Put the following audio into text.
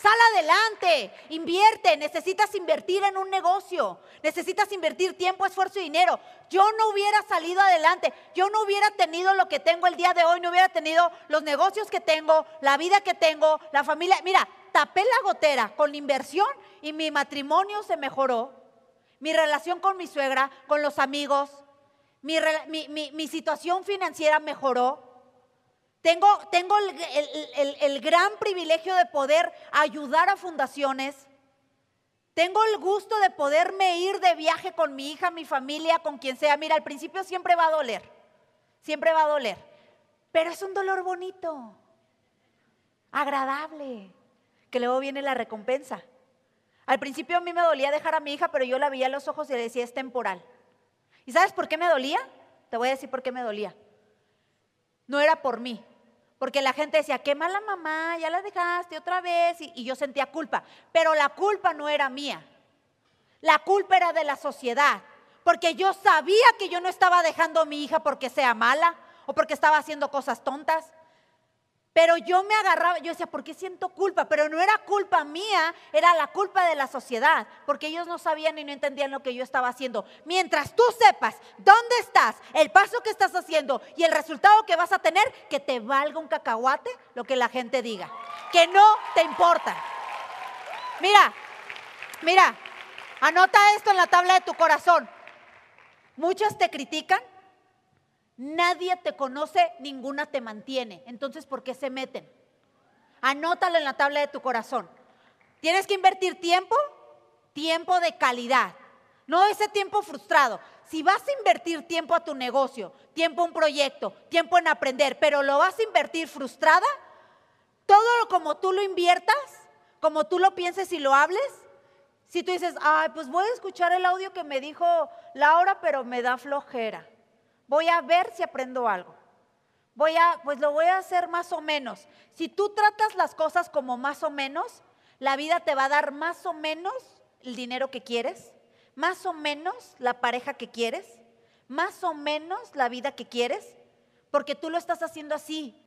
Sal adelante, invierte, necesitas invertir en un negocio, necesitas invertir tiempo, esfuerzo y dinero. Yo no hubiera salido adelante, yo no hubiera tenido lo que tengo el día de hoy, no hubiera tenido los negocios que tengo, la vida que tengo, la familia. Mira, tapé la gotera con la inversión y mi matrimonio se mejoró, mi relación con mi suegra, con los amigos, mi, mi situación financiera mejoró. Tengo, tengo el, gran privilegio de poder ayudar a fundaciones. Tengo el gusto de poderme ir de viaje con mi hija, mi familia, con quien sea. Mira, al principio siempre va a doler, siempre va a doler, pero es un dolor bonito, agradable, que luego viene la recompensa. Al principio a mí me dolía dejar a mi hija, pero yo la veía a los ojos y le decía, es temporal. ¿Y sabes por qué me dolía? Te voy a decir por qué me dolía. No era por mí, porque la gente decía, qué mala mamá, ya la dejaste otra vez. Y, y, yo sentía culpa. Pero la culpa no era mía. La culpa era de la sociedad. Porque yo sabía que yo no estaba dejando a mi hija porque sea mala o porque estaba haciendo cosas tontas. Pero yo me agarraba, yo decía, ¿por qué siento culpa? Pero no era culpa mía, era la culpa de la sociedad, porque ellos no sabían y no entendían lo que yo estaba haciendo. Mientras tú sepas dónde estás, el paso que estás haciendo y el resultado que vas a tener, que te valga un cacahuate lo que la gente diga, que no te importa. Mira, mira, anota esto en la tabla de tu corazón. Muchos te critican, Nadie te conoce, ninguna te mantiene. Entonces, ¿por qué se meten? Anótalo en la tabla de tu corazón. Tienes que invertir tiempo, tiempo de calidad. No ese tiempo frustrado. Si vas a invertir tiempo a tu negocio, tiempo a un proyecto, tiempo en aprender, pero lo vas a invertir frustrada, todo como tú lo inviertas, como tú lo pienses y lo hables, si tú dices, ay, pues voy a escuchar el audio que me dijo Laura, pero me da flojera. Voy a ver si aprendo algo. Voy a, pues lo voy a hacer más o menos. Si tú tratas las cosas como más o menos, la vida te va a dar más o menos el dinero que quieres, más o menos la pareja que quieres, más o menos la vida que quieres, porque tú lo estás haciendo así.